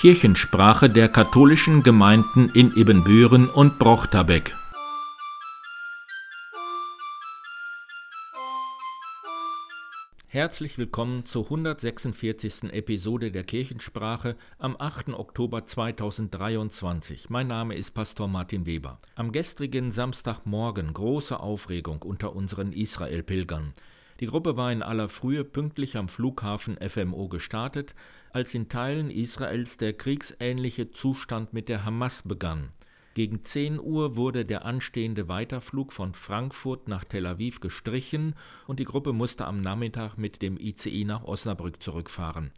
Kirchensprache der katholischen Gemeinden in Ibbenbüren und Brochterbeck. Herzlich willkommen zur 146. Episode der Kirchensprache am 8. Oktober 2023. Mein Name ist Pastor Martin Weber. Am gestrigen Samstagmorgen große Aufregung unter unseren Israel-Pilgern. Die Gruppe war in aller Frühe pünktlich am Flughafen FMO gestartet, als in Teilen Israels der kriegsähnliche Zustand mit der Hamas begann. Gegen 10 Uhr wurde der anstehende Weiterflug von Frankfurt nach Tel Aviv gestrichen und die Gruppe musste am Nachmittag mit dem ICI nach Osnabrück zurückfahren.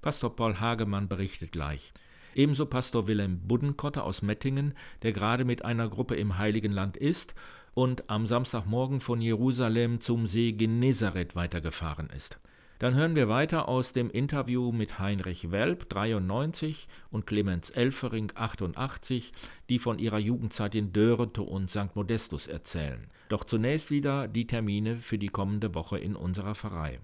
Pastor Paul Hagemann berichtet gleich. Ebenso Pastor Wilhelm Buddenkotter aus Mettingen, der gerade mit einer Gruppe im Heiligen Land ist und am Samstagmorgen von Jerusalem zum See Genezareth weitergefahren ist. Dann hören wir weiter aus dem Interview mit Heinrich Welp, 93, und Clemens Elfering, 88, die von ihrer Jugendzeit in Dörete und St. Modestus erzählen. Doch zunächst wieder die Termine für die kommende Woche in unserer Pfarrei.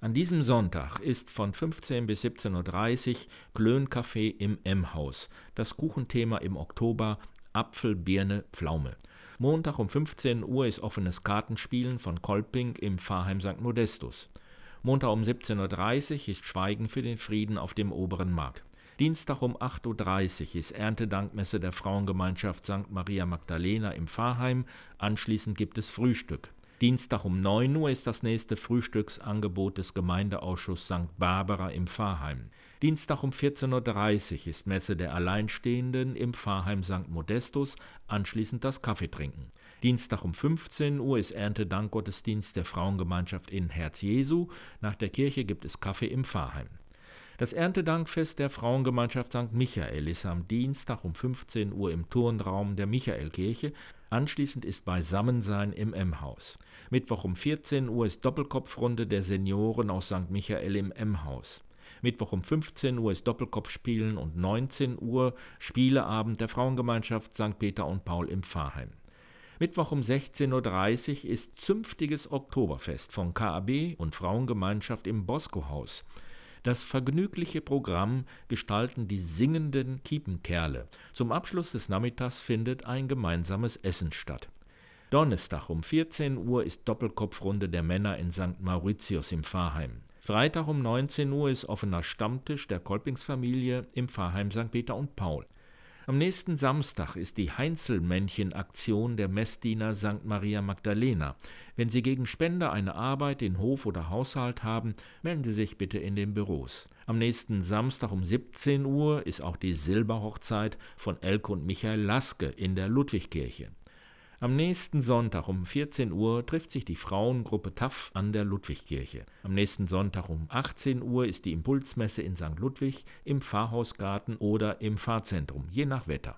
An diesem Sonntag ist von 15 bis 17.30 Uhr Klöncafé im M-Haus. Das Kuchenthema im Oktober Apfel, Birne, Pflaume. Montag um 15 Uhr ist offenes Kartenspielen von Kolping im Pfarrheim St. Modestus. Montag um 17.30 Uhr ist Schweigen für den Frieden auf dem oberen Markt. Dienstag um 8.30 Uhr ist Erntedankmesse der Frauengemeinschaft St. Maria Magdalena im Pfarrheim. Anschließend gibt es Frühstück. Dienstag um 9 Uhr ist das nächste Frühstücksangebot des Gemeindeausschusses St. Barbara im Pfarrheim. Dienstag um 14.30 Uhr ist Messe der Alleinstehenden im Pfarrheim St. Modestus, anschließend das Kaffeetrinken. Dienstag um 15 Uhr ist Erntedankgottesdienst der Frauengemeinschaft in Herz Jesu. Nach der Kirche gibt es Kaffee im Pfarrheim. Das Erntedankfest der Frauengemeinschaft St. Michael ist am Dienstag um 15 Uhr im Turnraum der Michaelkirche. Anschließend ist Beisammensein im M-Haus. Mittwoch um 14 Uhr ist Doppelkopfrunde der Senioren aus St. Michael im M-Haus. Mittwoch um 15 Uhr ist Doppelkopfspielen und 19 Uhr Spieleabend der Frauengemeinschaft St. Peter und Paul im Pfarrheim. Mittwoch um 16.30 Uhr ist zünftiges Oktoberfest von KAB und Frauengemeinschaft im Bosco-Haus. Das vergnügliche Programm gestalten die singenden Kiepenkerle. Zum Abschluss des Nachmittags findet ein gemeinsames Essen statt. Donnerstag um 14 Uhr ist Doppelkopfrunde der Männer in St. Mauritius im Pfarrheim. Freitag um 19 Uhr ist offener Stammtisch der Kolpingsfamilie im Pfarrheim St. Peter und Paul. Am nächsten Samstag ist die Heinzelmännchen-Aktion der Messdiener St. Maria Magdalena. Wenn Sie gegen Spende eine Arbeit in Hof oder Haushalt haben, melden Sie sich bitte in den Büros. Am nächsten Samstag um 17 Uhr ist auch die Silberhochzeit von Elke und Michael Laske in der Ludwigkirche. Am nächsten Sonntag um 14 Uhr trifft sich die Frauengruppe TAF an der Ludwigkirche. Am nächsten Sonntag um 18 Uhr ist die Impulsmesse in St. Ludwig im Pfarrhausgarten oder im Pfarrzentrum, je nach Wetter.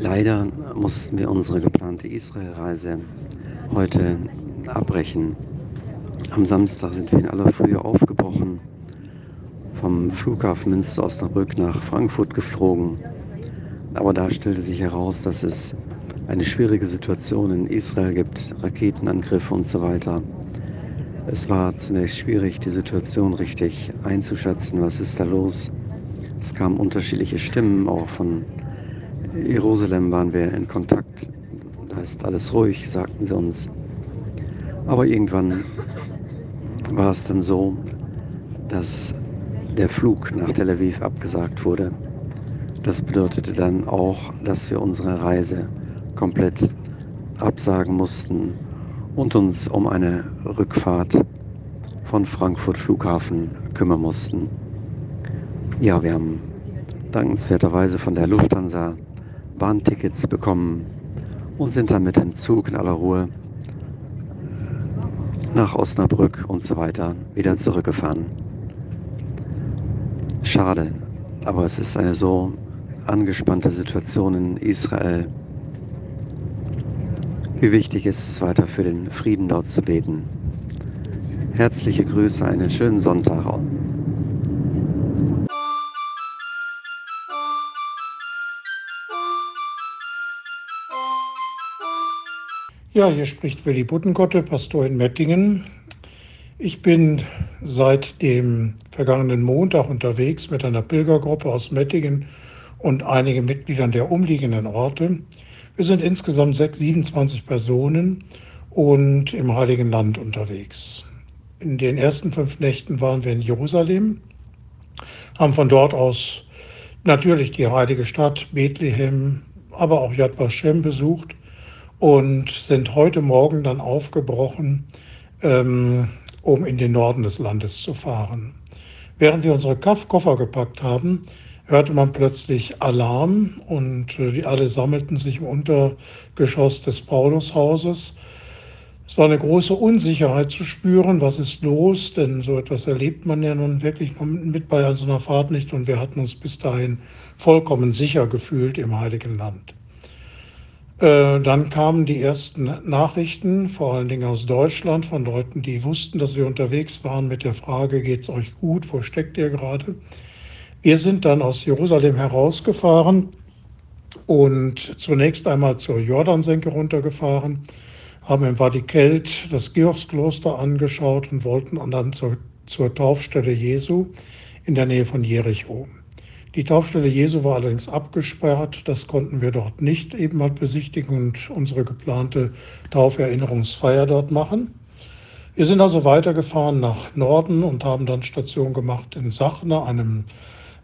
Leider mussten wir unsere geplante Israelreise heute abbrechen. Am Samstag sind wir in aller Frühe aufgebrochen vom Flughafen Münster-Osnabrück nach Frankfurt geflogen. Aber da stellte sich heraus, dass es eine schwierige Situation in Israel gibt, Raketenangriffe und so weiter. Es war zunächst schwierig, die Situation richtig einzuschätzen. Was ist da los? Es kamen unterschiedliche Stimmen, auch von Jerusalem waren wir in Kontakt. Da ist alles ruhig, sagten sie uns. Aber irgendwann war es dann so, dass der Flug nach Tel Aviv abgesagt wurde. Das bedeutete dann auch, dass wir unsere Reise komplett absagen mussten und uns um eine Rückfahrt von Frankfurt Flughafen kümmern mussten. Ja, wir haben dankenswerterweise von der Lufthansa Bahntickets bekommen und sind dann mit dem Zug in aller Ruhe nach Osnabrück und so weiter wieder zurückgefahren. Schade, aber es ist eine so angespannte Situation in Israel. Wie wichtig ist es weiter für den Frieden dort zu beten. Herzliche Grüße, einen schönen Sonntag. Ja, hier spricht Willi Buttenkotte, Pastor in Mettingen. Ich bin seit dem vergangenen Montag unterwegs mit einer Pilgergruppe aus Mettingen und einigen Mitgliedern der umliegenden Orte. Wir sind insgesamt 27 Personen und im Heiligen Land unterwegs. In den ersten fünf Nächten waren wir in Jerusalem, haben von dort aus natürlich die heilige Stadt Bethlehem, aber auch Yad Vashem besucht und sind heute Morgen dann aufgebrochen, ähm, um in den Norden des Landes zu fahren. Während wir unsere Koffer gepackt haben, hörte man plötzlich Alarm und äh, die alle sammelten sich im Untergeschoss des Paulushauses. Es war eine große Unsicherheit zu spüren, was ist los, denn so etwas erlebt man ja nun wirklich mit bei so einer Fahrt nicht und wir hatten uns bis dahin vollkommen sicher gefühlt im Heiligen Land. Äh, dann kamen die ersten Nachrichten, vor allen Dingen aus Deutschland, von Leuten, die wussten, dass wir unterwegs waren mit der Frage, geht's euch gut, wo steckt ihr gerade? Wir sind dann aus Jerusalem herausgefahren und zunächst einmal zur Jordansenke runtergefahren, haben im Wadi Kelt das Georgskloster angeschaut und wollten dann zur, zur Taufstelle Jesu in der Nähe von Jericho. Die Taufstelle Jesu war allerdings abgesperrt. Das konnten wir dort nicht eben mal besichtigen und unsere geplante Tauferinnerungsfeier dort machen. Wir sind also weitergefahren nach Norden und haben dann Station gemacht in Sachne, einem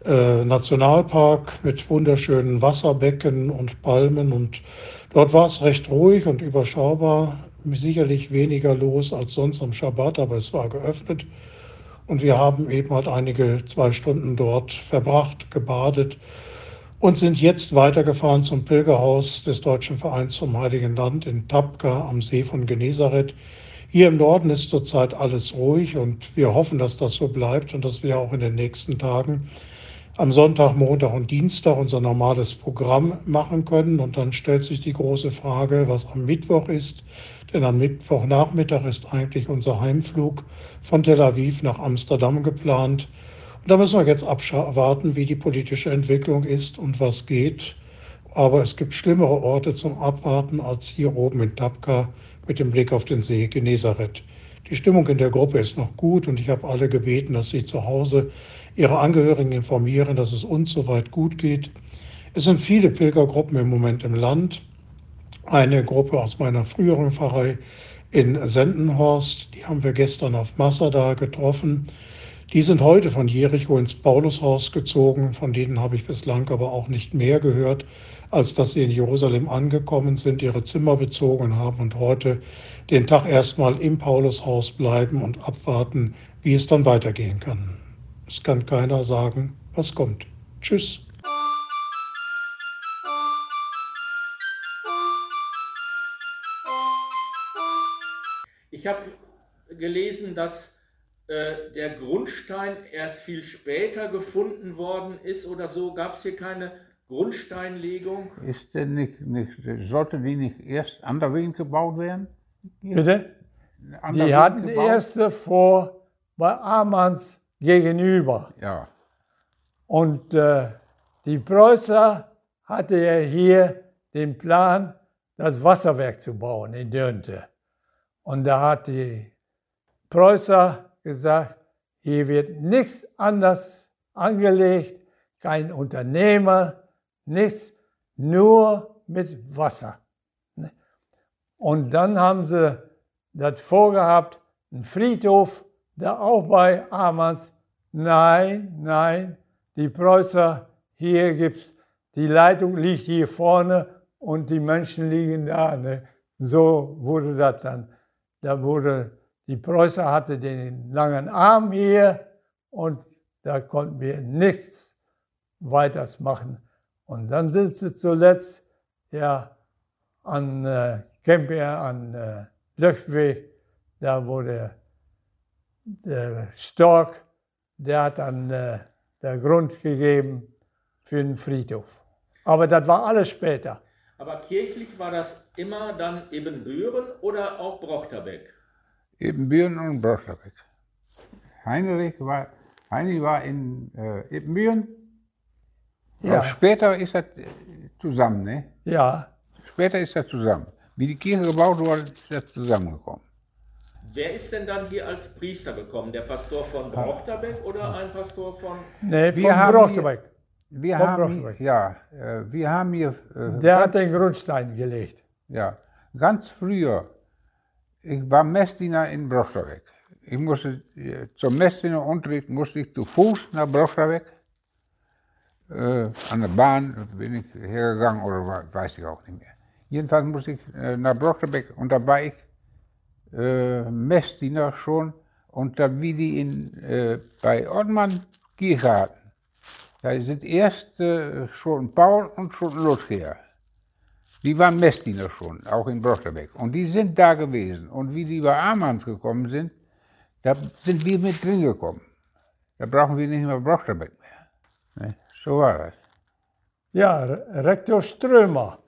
äh, Nationalpark mit wunderschönen Wasserbecken und Palmen. Und dort war es recht ruhig und überschaubar. Sicherlich weniger los als sonst am Schabbat, aber es war geöffnet. Und wir haben eben halt einige zwei Stunden dort verbracht, gebadet und sind jetzt weitergefahren zum Pilgerhaus des Deutschen Vereins zum Heiligen Land in Tapka am See von Genezareth. Hier im Norden ist zurzeit alles ruhig und wir hoffen, dass das so bleibt und dass wir auch in den nächsten Tagen am Sonntag, Montag und Dienstag unser normales Programm machen können. Und dann stellt sich die große Frage, was am Mittwoch ist. Denn am Mittwochnachmittag ist eigentlich unser Heimflug von Tel Aviv nach Amsterdam geplant. Und da müssen wir jetzt abwarten, wie die politische Entwicklung ist und was geht. Aber es gibt schlimmere Orte zum Abwarten als hier oben in Tapka mit dem Blick auf den See Genezareth. Die Stimmung in der Gruppe ist noch gut und ich habe alle gebeten, dass sie zu Hause ihre Angehörigen informieren, dass es uns soweit gut geht. Es sind viele Pilgergruppen im Moment im Land eine Gruppe aus meiner früheren Pfarrei in Sendenhorst. Die haben wir gestern auf Masada getroffen. Die sind heute von Jericho ins Paulushaus gezogen. Von denen habe ich bislang aber auch nicht mehr gehört, als dass sie in Jerusalem angekommen sind, ihre Zimmer bezogen haben und heute den Tag erstmal im Paulushaus bleiben und abwarten, wie es dann weitergehen kann. Es kann keiner sagen, was kommt. Tschüss. Ich habe gelesen, dass äh, der Grundstein erst viel später gefunden worden ist oder so. Gab es hier keine Grundsteinlegung? Ist denn nicht, nicht, sollte die nicht erst anderswegs gebaut werden? Bitte? Die hatten gebaut? erste vor bei Amans gegenüber. Ja. Und äh, die Preußer hatte ja hier den Plan, das Wasserwerk zu bauen in Dönte. Und da hat die Preußer gesagt, hier wird nichts anders angelegt, kein Unternehmer, nichts, nur mit Wasser. Und dann haben sie das vorgehabt, ein Friedhof, da auch bei Amans. Nein, nein, die Preußer, hier gibt's, die Leitung liegt hier vorne und die Menschen liegen da. Ne? So wurde das dann da wurde, die Preußer hatte den langen Arm hier und da konnten wir nichts weiters machen. Und dann sind sie zuletzt ja an äh, Kemper, an äh, Löchweg, da wurde der Stork, der hat dann äh, der Grund gegeben für den Friedhof. Aber das war alles später. Aber kirchlich war das immer dann Ebenbüren oder auch Brochterbeck? Ebenbüren und Brochterbeck. Heinrich war, Heinrich war in äh, Ebenbüren. Ja. Aber später ist er zusammen, ne? Ja. Später ist er zusammen. wie die Kirche gebaut wurde, ist das zusammengekommen. Wer ist denn dann hier als Priester gekommen? Der Pastor von Brochterbeck oder ein Pastor von. Nee, Wir von haben Brochterbeck. Wir Von haben, Brochterbeck. ja, äh, wir haben hier, äh, Der hat den Grundstein gelegt. Ja, ganz früher, ich war Messdiener in Brochterbeck. Ich musste, äh, zum Messdienerunterricht musste ich zu Fuß nach Brochterbeck. Äh, an der Bahn bin ich hergegangen oder weiß ich auch nicht mehr. Jedenfalls musste ich äh, nach Brochterbeck und da war ich äh, Messdiener schon und da wie die in, äh, bei Ottmann Kirche hatten. Da sind erst äh, schon Paul und schon Luther. Die waren Messdiener schon, auch in Brochterbeck. Und die sind da gewesen. Und wie die bei Amanns gekommen sind, da sind wir mit drin gekommen. Da brauchen wir nicht mehr Brochterbeck mehr. Ne? So war das. Ja, Re- Rektor Strömer.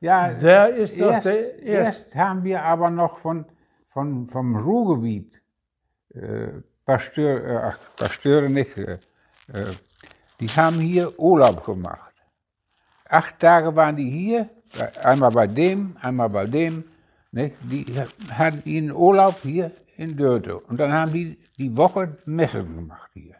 Ja, Der ist doch erst, der erst haben wir aber noch von, von, vom Ruhrgebiet äh, Pasteur, äh, Pasteure nicht, äh, äh, die haben hier Urlaub gemacht. Acht Tage waren die hier, einmal bei dem, einmal bei dem. Nicht? Die hatten ihren Urlaub hier in Dörte. Und dann haben die die Woche Messen gemacht hier.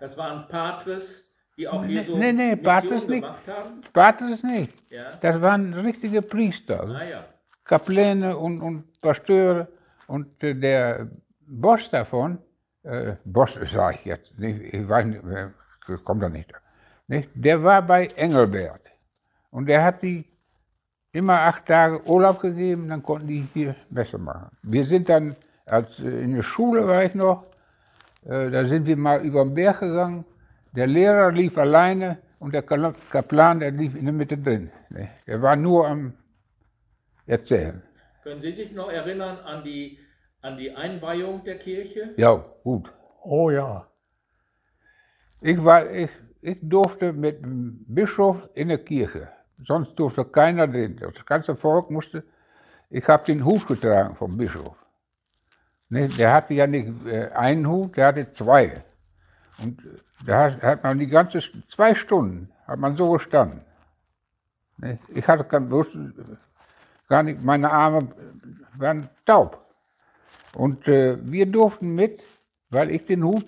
Das waren Patres, die auch hier Nee, so nee, nee, Patres nicht. gemacht haben. Sparte es nicht. Ja. Das waren richtige Priester. Ah ja. Kapläne und, und Pasteure. Und äh, der Boss davon, äh, Boss sage ich jetzt, nicht, ich weiß nicht, kommt da nicht, nicht, der war bei Engelbert. Und der hat die immer acht Tage Urlaub gegeben, dann konnten die hier besser machen. Wir sind dann, als äh, in der Schule war ich noch, äh, da sind wir mal über den Berg gegangen. Der Lehrer lief alleine und der Kaplan, der lief in der Mitte drin. ne. Der war nur am Erzählen. Können Sie sich noch erinnern an die, an die Einweihung der Kirche? Ja, gut. Oh ja. Ich, war, ich, ich durfte mit dem Bischof in der Kirche. Sonst durfte keiner drin. Das ganze Volk musste. Ich habe den Hut getragen vom Bischof. Ne, der hatte ja nicht äh, einen Hut, der hatte zwei. Und äh, da hat, man die ganze zwei Stunden hat man so gestanden. Ne, ich hatte kein, wusste gar nicht, meine Arme waren taub. Und äh, wir durften mit, weil ich den Hut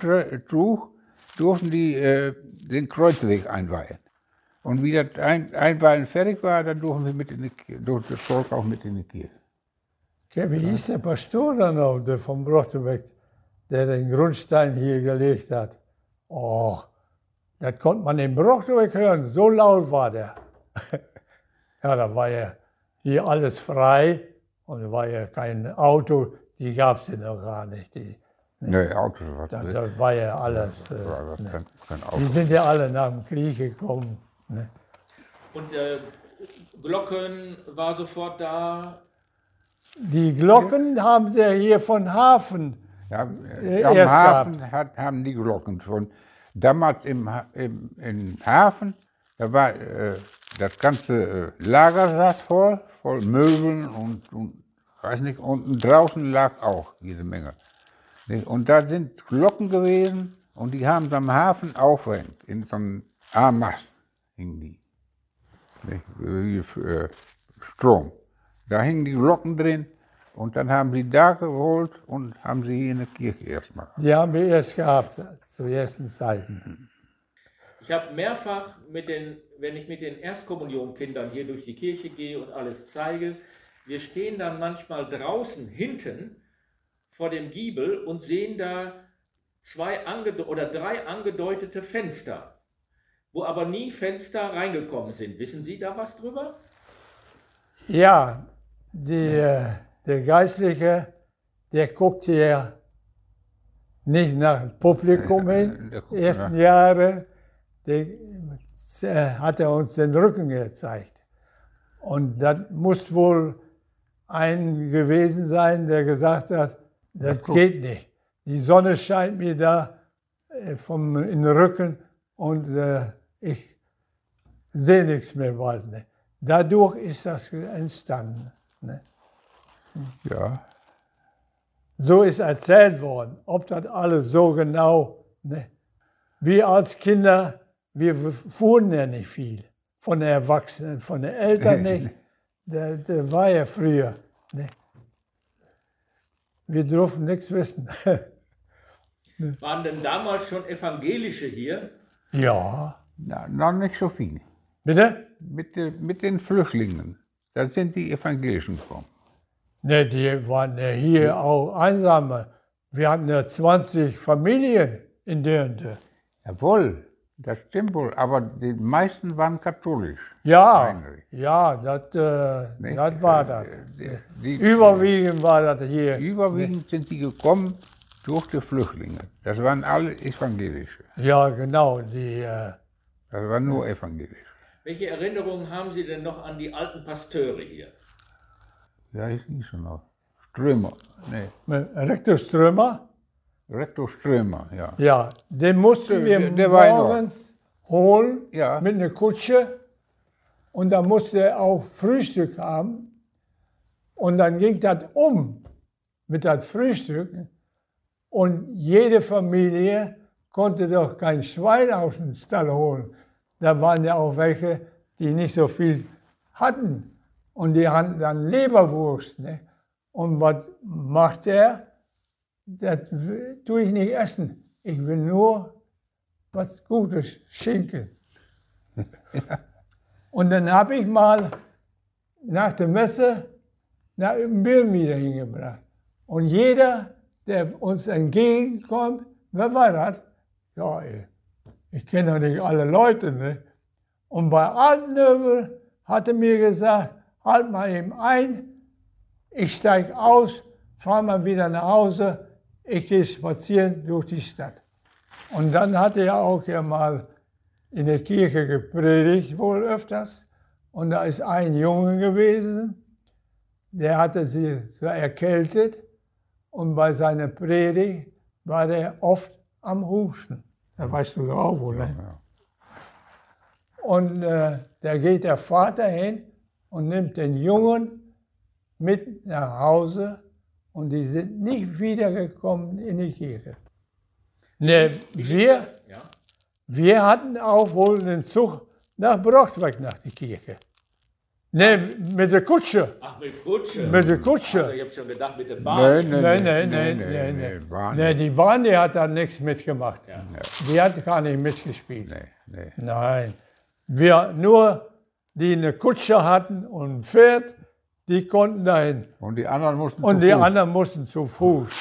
trug, durften die äh, den Kreuzweg einweihen. Und wie das ein, Einweihen fertig war, dann durften wir mit in die Kirche, durfte das Volk auch mit in die Kirche. Okay, wie hieß der Pastor dann noch, der von Brochterbeck, der den Grundstein hier gelegt hat? Oh, das konnte man in Brochterbeck hören, so laut war der. ja, da war ja hier alles frei und da war ja kein Auto, die gab es ja noch gar nicht. Die, Nee, Autos war da, das. da war ja alles. Äh, war das ne. kein, kein Die Auto. sind ja alle nach dem Krieg gekommen. Ne? Und äh, Glocken war sofort da. Die Glocken haben sie ja hier von Hafen. Ja, Äh, am erst Hafen hat, haben die Glocken schon. Damals im, im, im Hafen, da war äh, das ganze äh, Lager saß voll, voll Möbeln und, und weiß nicht, unten draußen lag auch jede Menge. Und da sind Glocken gewesen und die haben sie am Hafen aufgehängt, in so einem A-Mast hingen die. Wie, äh, Strom. Da hingen die Glocken drin und dann haben sie da geholt und haben sie hier in der Kirche erstmal. Die haben wir erst gehabt, zu ersten Zeiten. Ich habe mehrfach mit den, wenn ich mit den Erstkommunionkindern hier durch die Kirche gehe und alles zeige, wir stehen dann manchmal draußen hinten vor dem Giebel und sehen da zwei oder drei angedeutete Fenster, wo aber nie Fenster reingekommen sind. Wissen Sie da was drüber? Ja, die, äh, der Geistliche, der guckt hier nicht nach dem Publikum hin, die ersten Jahre, der, äh, hat er uns den Rücken gezeigt. Und das muss wohl ein gewesen sein, der gesagt hat, das geht nicht. Die Sonne scheint mir da äh, vom, in den Rücken und äh, ich sehe nichts mehr bald. Ne? Dadurch ist das entstanden. Ne? Ja, So ist erzählt worden. Ob das alles so genau. Ne? Wir als Kinder, wir fuhren ja nicht viel. Von den Erwachsenen, von den Eltern nicht. der, der war ja früher. Ne? Wir durften nichts wissen. Waren denn damals schon Evangelische hier? ja. Na, noch nicht so viel. Bitte? Mit, den- mit den Flüchtlingen. Da sind die Evangelischen gekommen. Ne, die waren ja hier auch einsame. Wir hatten ja 20 Familien in Dörnte. Jawohl, das stimmt wohl. Aber die meisten waren katholisch. Ja, Heinrich. ja, das, äh, das war das. Die, die, Überwiegend war das hier. Überwiegend sind die gekommen durch die Flüchtlinge. Das waren alle Evangelische. Ja, genau. Die, äh, Das waren nur Evangelische. Welche Erinnerungen haben Sie denn noch an die alten Pasteure hier? Ja, ich nicht so noch. Strömer, nee. mit Rektor Strömer, Rektor Strömer, ja. ja, den mussten wir Der- der war morgens holen Ja. mit einer Kutsche. Und da musste er auch Frühstück haben. Und dann ging das um mit das Frühstück. Und jede Familie konnte doch kein Schwein aus dem Stall holen. Da waren ja auch welche, die nicht so viel hatten. Und die hatten dann Leberwurst. Ne? Und was macht er? Das tue ich nicht essen. Ich will nur was Gutes schenken. Und dann habe ich mal nach der Messe nach Birn wieder hingebracht. Und jeder, der uns entgegenkommt, wer war das? Ja, ich, ich kenne doch nicht alle Leute. Ne? Und bei Altenöbel hat er mir gesagt, halt mal eben ein, ich steige aus, fahre mal wieder nach Hause, ich gehe spazieren durch die Stadt. Und dann hat er auch ja mal in der Kirche gepredigt, wohl öfters. Und da ist ein Junge gewesen, der hatte sich so erkältet und bei seiner Predigt war der oft am Husten. Das weißt du doch auch wohl, ne? ja. Und äh, da geht der Vater hin und nimmt den Jungen mit nach Hause und die sind nicht wiedergekommen in die Kirche. Ne, wir, Ja. wir hatten auch wohl einen Zug nach Brochtweg nach der Kirche. Ne, mit der Kutsche. Ach, mit Kutsche. Mit der Kutsche. Also, ich habe schon gedacht, mit der Bahn. Nee, Nein, nein, nein, nein, nee, nein. war Nee, nicht. die Bahn, die hat da nichts mitgemacht. Ja. Die hat gar nicht mitgespielt. Nee, nee. Nein. Wir nur, die eine Kutsche hatten und ein Pferd, die konnten dahin. Und die anderen mussten Und zu die Fuß. anderen mussten zu Fuß.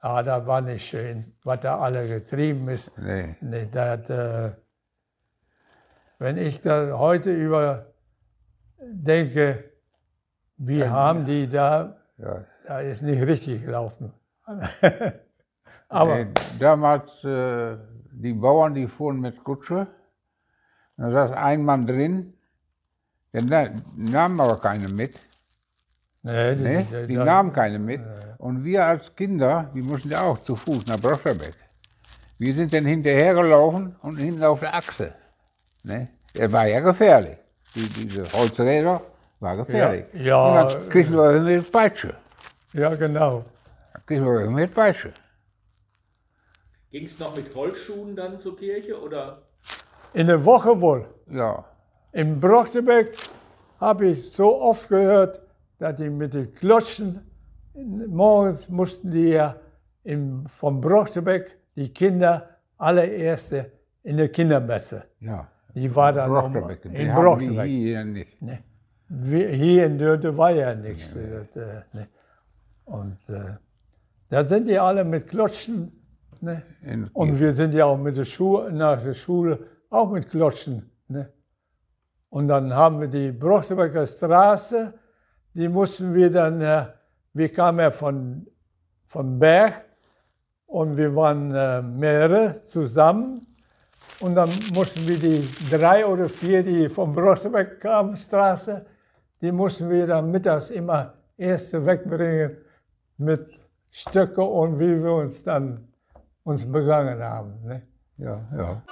Ah, das war nicht schön, was da alle getrieben ist. Nee. Nee, das, äh, wenn ich da heute über denke, wie haben die da, Ja. da ist nicht richtig gelaufen. Aber Nee, damals, äh, die Bauern, die fuhren mit Kutsche. Da saß ein Mann drin, der na- nahm aber keine mit. nee, die, Ne? die- Die da- nahmen keine mit. Und wir als Kinder, wir mussten ja auch zu Fuß nach Broscherbeck. Wir sind dann hinterhergelaufen und hinten auf der Achse. Ne? Er war ja gefährlich. Die, diese Holzräder war gefährlich. Ja, ja. Und dann kriegen wir mit Peitsche. ja, genau. Dann kriegen wir mit Peitsche. Ging es noch mit Holzschuhen dann zur Kirche oder? In der Woche wohl. Ja. In Brochtebeck habe ich so oft gehört, dass die mit den Klotschen, morgens mussten die ja im, vom Brochtebeck, die Kinder, allererste in der Kindermesse. Ja. Die war dann um, Brochtebeck. Die in haben wir hier nicht. Wir- Hier in Dörte war ja nichts. Das, äh, ne. Und äh, da sind die alle mit Klotschen. Ne? In, Und wir sind ja auch mit der Schule, nach der Schule auch mit Klotschen. Ne? Und dann haben wir die Brochtebecker Straße, die mussten wir dann, äh, wir kamen ja von, von Berg und wir waren äh, mehrere zusammen. Und dann mussten wir die drei oder vier, die von Brochtebeck kamen, Straße, die mussten wir dann mittags immer erst wegbringen mit Stöcke und wie wir uns dann uns begangen haben. Ne? ja, ja.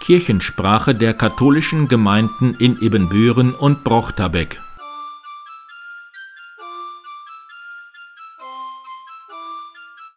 Kirchensprache der katholischen Gemeinden in Ebenbüren und Brochterbeck.